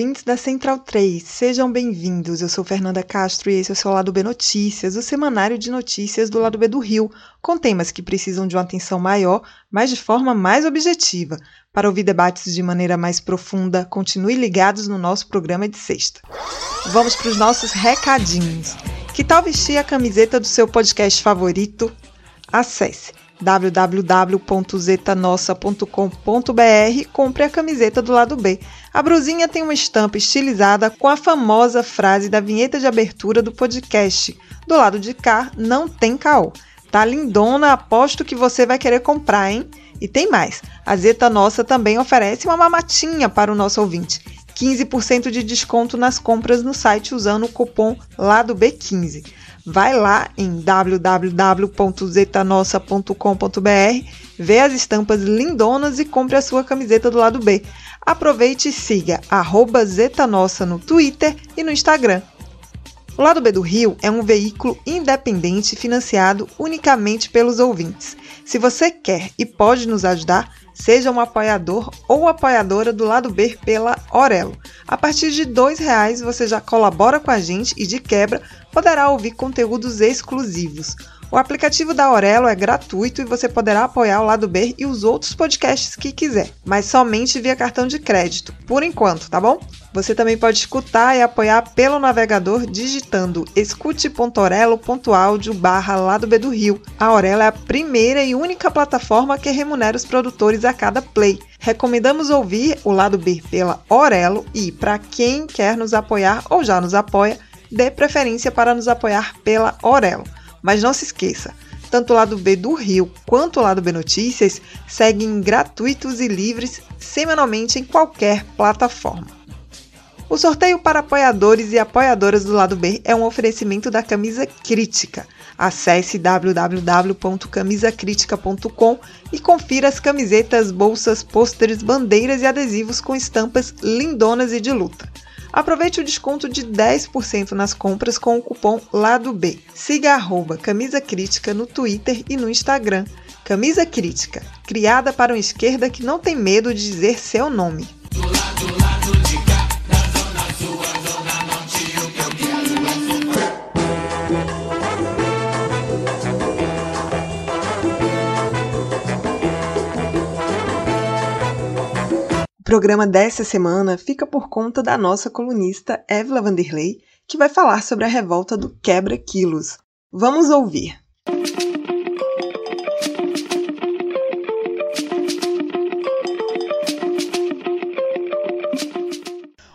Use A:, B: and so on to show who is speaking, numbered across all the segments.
A: Ouvintes da Central 3, sejam bem-vindos. Eu sou Fernanda Castro e esse é o seu Lado B Notícias, o semanário de notícias do Lado B do Rio, com temas que precisam de uma atenção maior, mas de forma mais objetiva. Para ouvir debates de maneira mais profunda, continue ligados no nosso programa de sexta. Vamos para os nossos recadinhos. Que tal vestir a camiseta do seu podcast favorito? Acesse www.zetanossa.com.br compre a camiseta do lado B. A brusinha tem uma estampa estilizada com a famosa frase da vinheta de abertura do podcast. Do lado de cá não tem caô. Tá lindona, aposto que você vai querer comprar, hein? E tem mais. A Zeta Nossa também oferece uma mamatinha para o nosso ouvinte. 15% de desconto nas compras no site usando o cupom lado B15 vai lá em www.zetanossa.com.br, vê as estampas lindonas e compre a sua camiseta do lado B. Aproveite e siga arroba Zetanossa no Twitter e no Instagram. O Lado B do Rio é um veículo independente financiado unicamente pelos ouvintes. Se você quer e pode nos ajudar, seja um apoiador ou apoiadora do Lado B pela Orelo. A partir de R$ reais você já colabora com a gente e, de quebra, poderá ouvir conteúdos exclusivos. O aplicativo da Aurelo é gratuito e você poderá apoiar o Lado B e os outros podcasts que quiser, mas somente via cartão de crédito, por enquanto, tá bom? Você também pode escutar e apoiar pelo navegador digitando escute.orelo.audio barra Lado B do Rio. A Aurelo é a primeira e única plataforma que remunera os produtores a cada play. Recomendamos ouvir o Lado B pela Aurelo e, para quem quer nos apoiar ou já nos apoia, dê preferência para nos apoiar pela Aurelo. Mas não se esqueça, tanto o lado B do Rio quanto o lado B Notícias seguem gratuitos e livres semanalmente em qualquer plataforma. O sorteio para apoiadores e apoiadoras do lado B é um oferecimento da Camisa Crítica. Acesse www.camisacritica.com e confira as camisetas, bolsas, pôsteres, bandeiras e adesivos com estampas lindonas e de luta. Aproveite o desconto de 10% nas compras com o cupom Lado B. Siga arroba Camisa Crítica no Twitter e no Instagram. Camisa Crítica, criada para uma esquerda que não tem medo de dizer seu nome. Programa dessa semana fica por conta da nossa colunista Évila Vanderlei, que vai falar sobre a revolta do quebra-quilos. Vamos ouvir.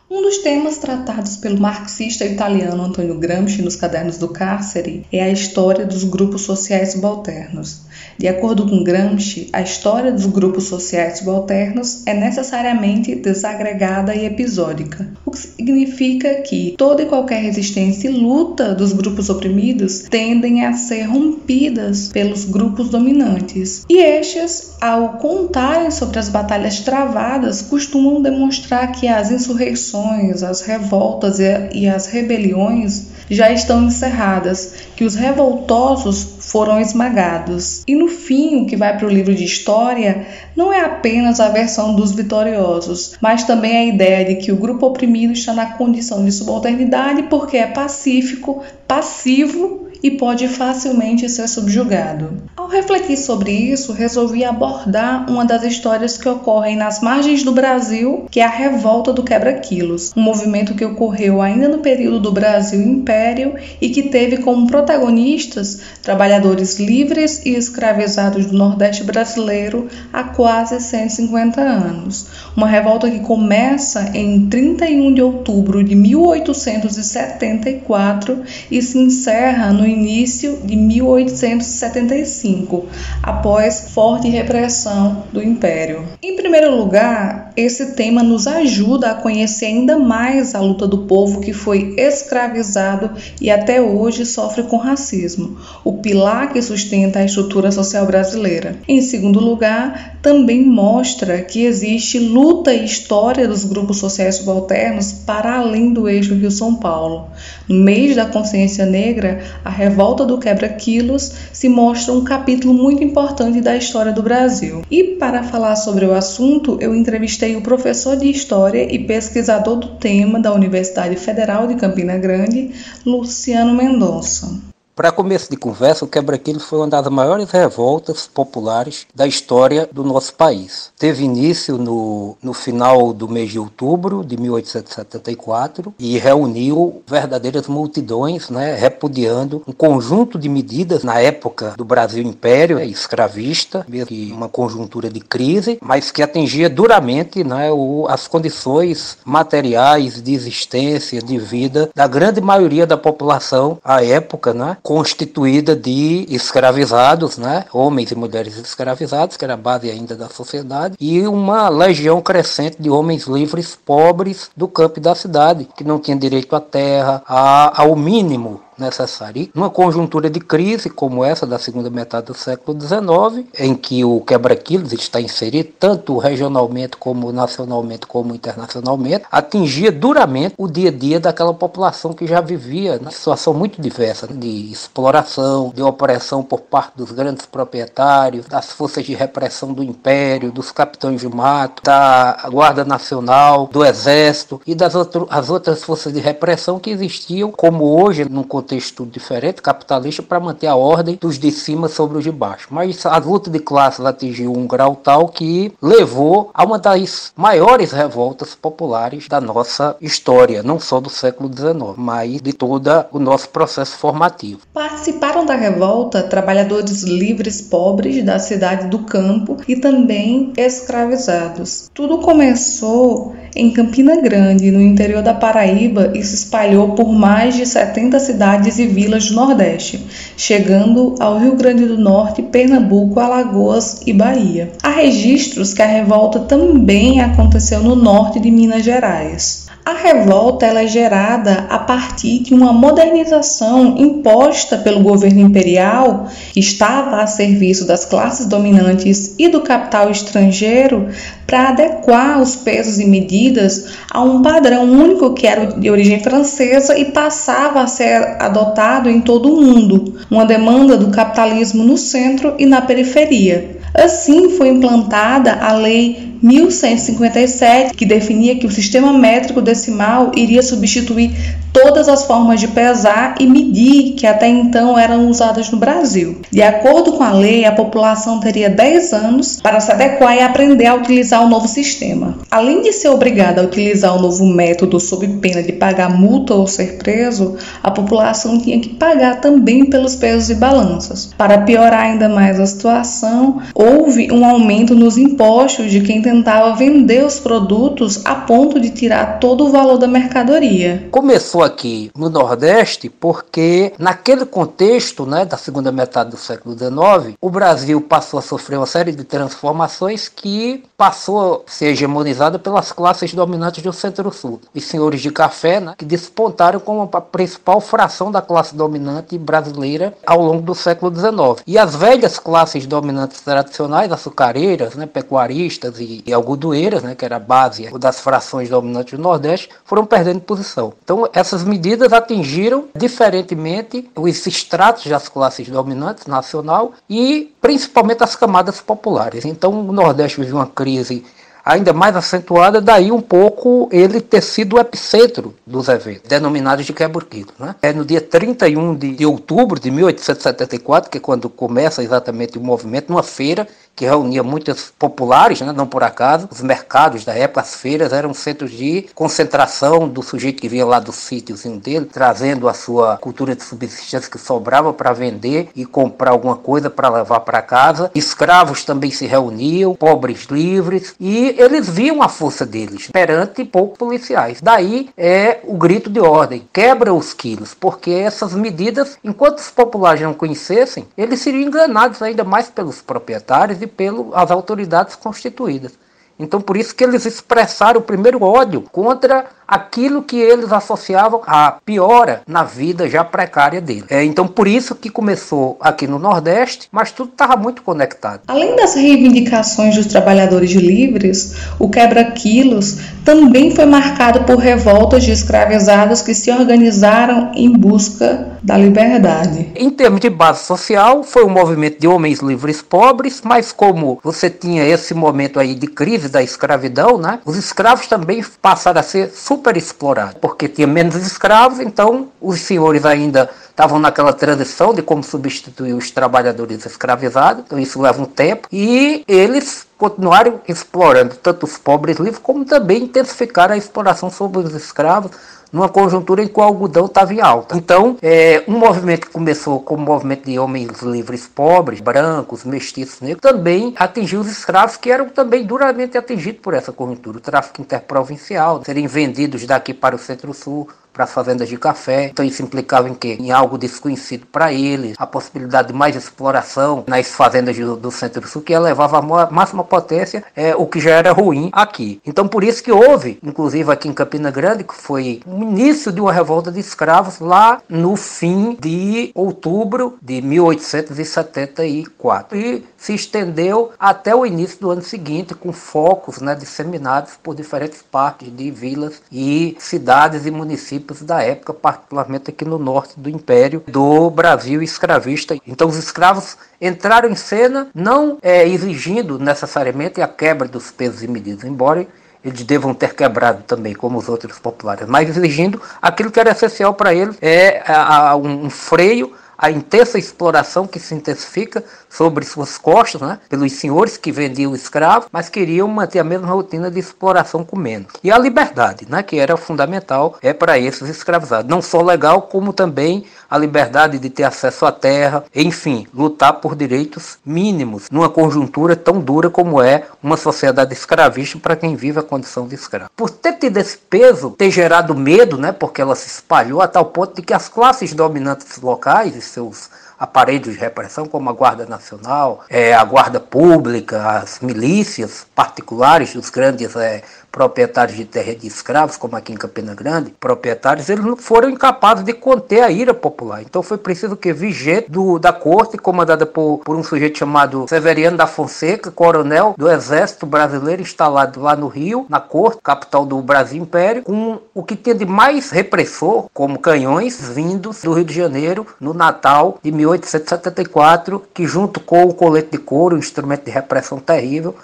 B: Um dos temas tratados pelo marxista italiano Antonio Gramsci nos Cadernos do Cárcere é a história dos grupos sociais subalternos. De acordo com Gramsci, a história dos grupos sociais subalternos é necessariamente desagregada e episódica, o que significa que toda e qualquer resistência e luta dos grupos oprimidos tendem a ser rompidas pelos grupos dominantes. E estes, ao contarem sobre as batalhas travadas, costumam demonstrar que as insurreições, as revoltas e as rebeliões já estão encerradas, que os revoltosos foram esmagados. E no fim, o que vai para o livro de história não é apenas a versão dos vitoriosos, mas também a ideia de que o grupo oprimido está na condição de subalternidade porque é pacífico, passivo e pode facilmente ser subjugado. Ao refletir sobre isso, resolvi abordar uma das histórias que ocorrem nas margens do Brasil, que é a Revolta do Quebra-Quilos, um movimento que ocorreu ainda no período do Brasil Império e que teve como protagonistas trabalhadores livres e escravizados do Nordeste brasileiro há quase 150 anos. Uma revolta que começa em 31 de outubro de 1874 e se encerra no início de 1875, após forte repressão do Império. Em primeiro lugar, esse tema nos ajuda a conhecer ainda mais a luta do povo que foi escravizado e até hoje sofre com racismo, o pilar que sustenta a estrutura social brasileira. Em segundo lugar, também mostra que existe luta e história dos grupos sociais subalternos para além do eixo Rio-São Paulo. No mês da consciência negra, a revolta do quebra-quilos se mostra um capítulo muito importante da história do Brasil. E para falar sobre o assunto, eu entrevistei o professor de História e pesquisador do tema da Universidade Federal de Campina Grande, Luciano Mendonça.
C: Para começo de conversa, o quebra-quilo foi uma das maiores revoltas populares da história do nosso país. Teve início no, no final do mês de outubro de 1874 e reuniu verdadeiras multidões, né, repudiando um conjunto de medidas na época do Brasil Império né, escravista, mesmo que uma conjuntura de crise, mas que atingia duramente né, o, as condições materiais de existência, de vida da grande maioria da população à época, né, constituída de escravizados, né, homens e mulheres escravizados, que era a base ainda da sociedade, e uma legião crescente de homens livres pobres do campo e da cidade, que não tinham direito à terra, a, ao mínimo necessária. Numa conjuntura de crise como essa da segunda metade do século XIX, em que o quebra-quilos está inserido tanto regionalmente como nacionalmente como internacionalmente, atingia duramente o dia a dia daquela população que já vivia numa situação muito diversa de exploração, de opressão por parte dos grandes proprietários, das forças de repressão do império, dos capitães de mato, da Guarda Nacional, do Exército e das outro, as outras forças de repressão que existiam, como hoje, num contexto contexto diferente, capitalista, para manter a ordem dos de cima sobre os de baixo. Mas a luta de classes atingiu um grau tal que levou a uma das maiores revoltas populares da nossa história, não só do século XIX, mas de todo o nosso processo formativo.
B: Participaram da revolta trabalhadores livres pobres da cidade do campo e também escravizados. Tudo começou em Campina Grande, no interior da Paraíba, e se espalhou por mais de 70 cidades e vilas do Nordeste, chegando ao Rio Grande do Norte, Pernambuco, Alagoas e Bahia. Há registros que a revolta também aconteceu no norte de Minas Gerais. A revolta ela é gerada a partir de uma modernização imposta pelo governo imperial, que estava a serviço das classes dominantes e do capital estrangeiro, para adequar os pesos e medidas a um padrão único que era de origem francesa e passava a ser adotado em todo o mundo, uma demanda do capitalismo no centro e na periferia. Assim foi implantada a Lei 1157, que definia que o sistema métrico decimal iria substituir todas as formas de pesar e medir que até então eram usadas no Brasil. De acordo com a lei, a população teria 10 anos para se adequar e aprender a utilizar o novo sistema. Além de ser obrigada a utilizar o novo método sob pena de pagar multa ou ser preso, a população tinha que pagar também pelos pesos e balanças. Para piorar ainda mais a situação, houve um aumento nos impostos de quem tentava vender os produtos a ponto de tirar todo o valor da mercadoria.
C: Começou aqui no Nordeste porque, naquele contexto né, da segunda metade do século XIX, o Brasil passou a sofrer uma série de transformações que passou a ser hegemonizada pelas classes dominantes do Centro-Sul. Os senhores de café, né, que despontaram como a principal fração da classe dominante brasileira ao longo do século XIX. E as velhas classes dominantes tradicionais, açucareiras, né, pecuaristas e, e algodoeiras, né, que era a base das frações dominantes do Nordeste, foram perdendo posição. Então, essas medidas atingiram diferentemente os estratos das classes dominantes nacional e principalmente as camadas populares. Então o Nordeste vive uma crise ainda mais acentuada, daí um pouco ele ter sido o epicentro dos eventos, denominados de quebra-quilo. Né? É no dia 31 de, de outubro de 1874, que é quando começa exatamente o movimento, numa feira que reunia muitas populares, né, não por acaso. Os mercados da época, as feiras, eram centros de concentração do sujeito que vinha lá do sítiozinho dele, trazendo a sua cultura de subsistência que sobrava para vender e comprar alguma coisa para levar para casa. Escravos também se reuniam, pobres livres, e eles viam a força deles perante poucos policiais. Daí é o grito de ordem: quebra os quilos, porque essas medidas, enquanto os populares não conhecessem, eles seriam enganados ainda mais pelos proprietários e pelas autoridades constituídas. Então por isso que eles expressaram o primeiro ódio contra aquilo que eles associavam à piora na vida já precária dele. É, então por isso que começou aqui no Nordeste, mas tudo estava muito conectado.
B: Além das reivindicações dos trabalhadores livres, o quebra-quilos também foi marcado por revoltas de escravizados que se organizaram em busca da liberdade.
C: Em termos de base social, foi um movimento de homens livres pobres, mas como você tinha esse momento aí de crise da escravidão, né, os escravos também passaram a ser super explorados, porque tinha menos escravos, então os senhores ainda estavam naquela transição de como substituir os trabalhadores escravizados, então isso leva um tempo, e eles continuaram explorando tanto os pobres livres, como também intensificaram a exploração sobre os escravos, numa conjuntura em que o algodão estava em alta. Então, é, um movimento que começou como movimento de homens livres pobres, brancos, mestiços, negros, também atingiu os escravos que eram também duramente atingidos por essa conjuntura. O tráfico interprovincial, serem vendidos daqui para o centro-sul, para as fazendas de café. Então isso implicava em quê? Em algo desconhecido para eles, a possibilidade de mais exploração nas fazendas do, do Centro-Sul, que elevava a máxima potência, é, o que já era ruim aqui. Então por isso que houve, inclusive aqui em Campina Grande, que foi o início de uma revolta de escravos lá no fim de outubro de 1874. E se estendeu até o início do ano seguinte, com focos né, disseminados por diferentes partes de vilas e cidades e municípios da época, particularmente aqui no norte do Império do Brasil escravista. Então os escravos entraram em cena não é, exigindo necessariamente a quebra dos pesos e medidas, embora eles devam ter quebrado também, como os outros populares, mas exigindo aquilo que era essencial para eles, é a, a, um freio a intensa exploração que se intensifica sobre suas costas, né, pelos senhores que vendiam escravos, mas queriam manter a mesma rotina de exploração com menos. E a liberdade, né, que era fundamental é para esses escravizados, não só legal como também a liberdade de ter acesso à terra, enfim, lutar por direitos mínimos numa conjuntura tão dura como é uma sociedade escravista para quem vive a condição de escravo. Por ter tido esse peso, ter gerado medo, né, porque ela se espalhou a tal ponto de que as classes dominantes locais e seus aparelhos de repressão, como a Guarda Nacional, é, a Guarda Pública, as milícias particulares dos grandes é, proprietários de terra de escravos, como aqui em Campina Grande, proprietários, eles não foram incapazes de conter a ira popular. Então foi preciso que vigente do, da corte, comandada por, por um sujeito chamado Severiano da Fonseca, coronel do Exército Brasileiro instalado lá no Rio, na corte, capital do Brasil Império, com o que tinha de mais repressor, como canhões vindos do Rio de Janeiro no Natal de 1874, que junto com o colete de couro, um instrumento de repressão terrível,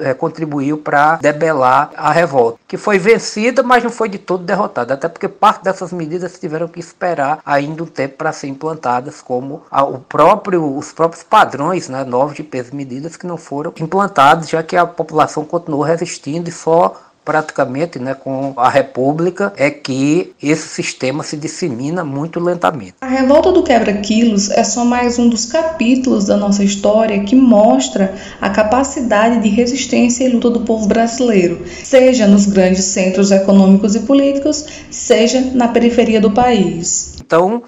C: eh, contribuiu para debelar a revolta, que foi vencida, mas não foi de todo derrotada, até porque parte dessas medidas tiveram que esperar ainda um tempo para ser implantadas, como a, o próprio, os próprios padrões né, novos de peso e medidas que não foram implantados, já que a população continuou resistindo e só praticamente né, com a República é que esse sistema se dissemina muito lentamente.
B: A revolta do quebra-quilos é só mais um dos capítulos da nossa história que mostra a capacidade de resistência e luta do povo brasileiro, seja nos grandes centros econômicos e políticos, seja na periferia do país.
C: Então,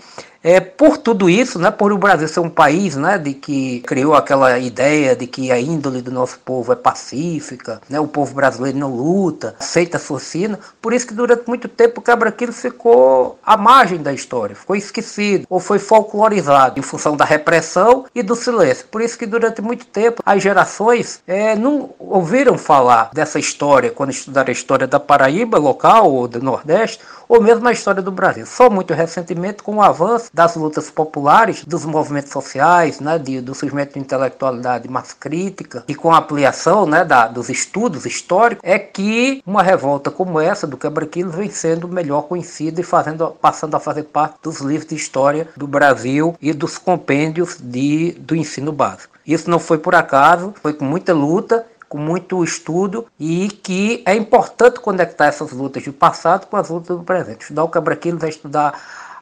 C: é, por tudo isso, né, por o Brasil ser um país né, de que criou aquela ideia de que a índole do nosso povo é pacífica, né, o povo brasileiro não luta, aceita a socina, por isso que durante muito tempo o quebra-quilo ficou à margem da história, ficou esquecido ou foi folclorizado em função da repressão e do silêncio. Por isso que durante muito tempo as gerações é, não ouviram falar dessa história quando estudaram a história da Paraíba local ou do Nordeste ou mesmo a história do Brasil. Só muito recentemente, com o avanço das lutas populares, dos movimentos sociais, né, de, do surgimento de intelectualidade mais crítica e com a ampliação né, da, dos estudos históricos, é que uma revolta como essa do quebra-quilos vem sendo melhor conhecida e fazendo, passando a fazer parte dos livros de história do Brasil e dos compêndios de, do ensino básico. Isso não foi por acaso, foi com muita luta com muito estudo e que é importante conectar essas lutas do passado com as lutas do presente. Estudar o quebra-quilos é estudar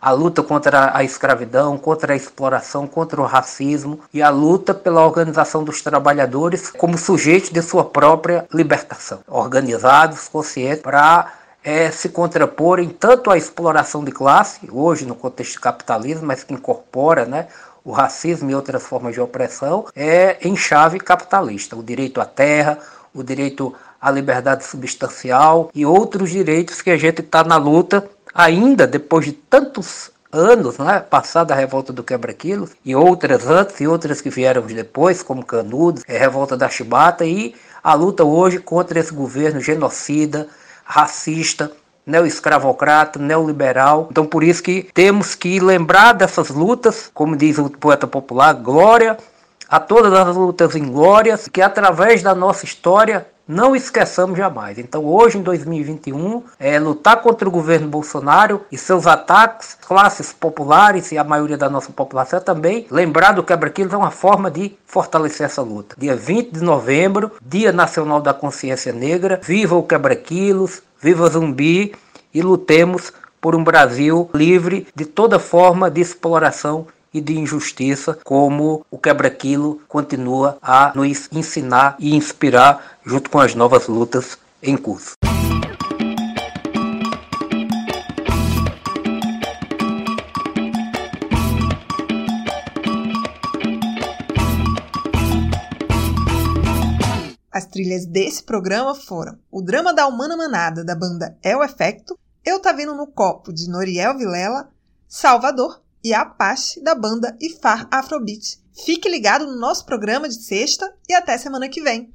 C: a luta contra a escravidão, contra a exploração, contra o racismo e a luta pela organização dos trabalhadores como sujeitos de sua própria libertação, organizados, conscientes, para é, se contraporem tanto à exploração de classe, hoje no contexto capitalismo, mas que incorpora né, o racismo e outras formas de opressão, é em chave capitalista. O direito à terra, o direito à liberdade substancial e outros direitos que a gente está na luta ainda depois de tantos anos, né, passada a revolta do quebra-quilos, e outras antes e outras que vieram depois, como Canudos, a revolta da Chibata, e a luta hoje contra esse governo genocida, racista, neo-escravocrata, neoliberal. Então por isso que temos que lembrar dessas lutas, como diz o poeta popular, glória a todas as lutas em glórias, que através da nossa história não esqueçamos jamais. Então, hoje, em 2021, é lutar contra o governo Bolsonaro e seus ataques, classes populares e a maioria da nossa população também. Lembrar do quebra-quilos é uma forma de fortalecer essa luta. Dia 20 de novembro, Dia Nacional da Consciência Negra. Viva o quebra-quilos, viva Zumbi e lutemos por um Brasil livre de toda forma de exploração e de injustiça, como o quebra-quilo continua a nos ensinar e inspirar junto com as novas lutas em curso.
A: As trilhas desse programa foram o Drama da Humana Manada, da banda É o Efecto, Eu Tá Vendo no Copo, de Noriel Vilela, Salvador, e Apache da banda Ifar Afrobeat. Fique ligado no nosso programa de sexta e até semana que vem.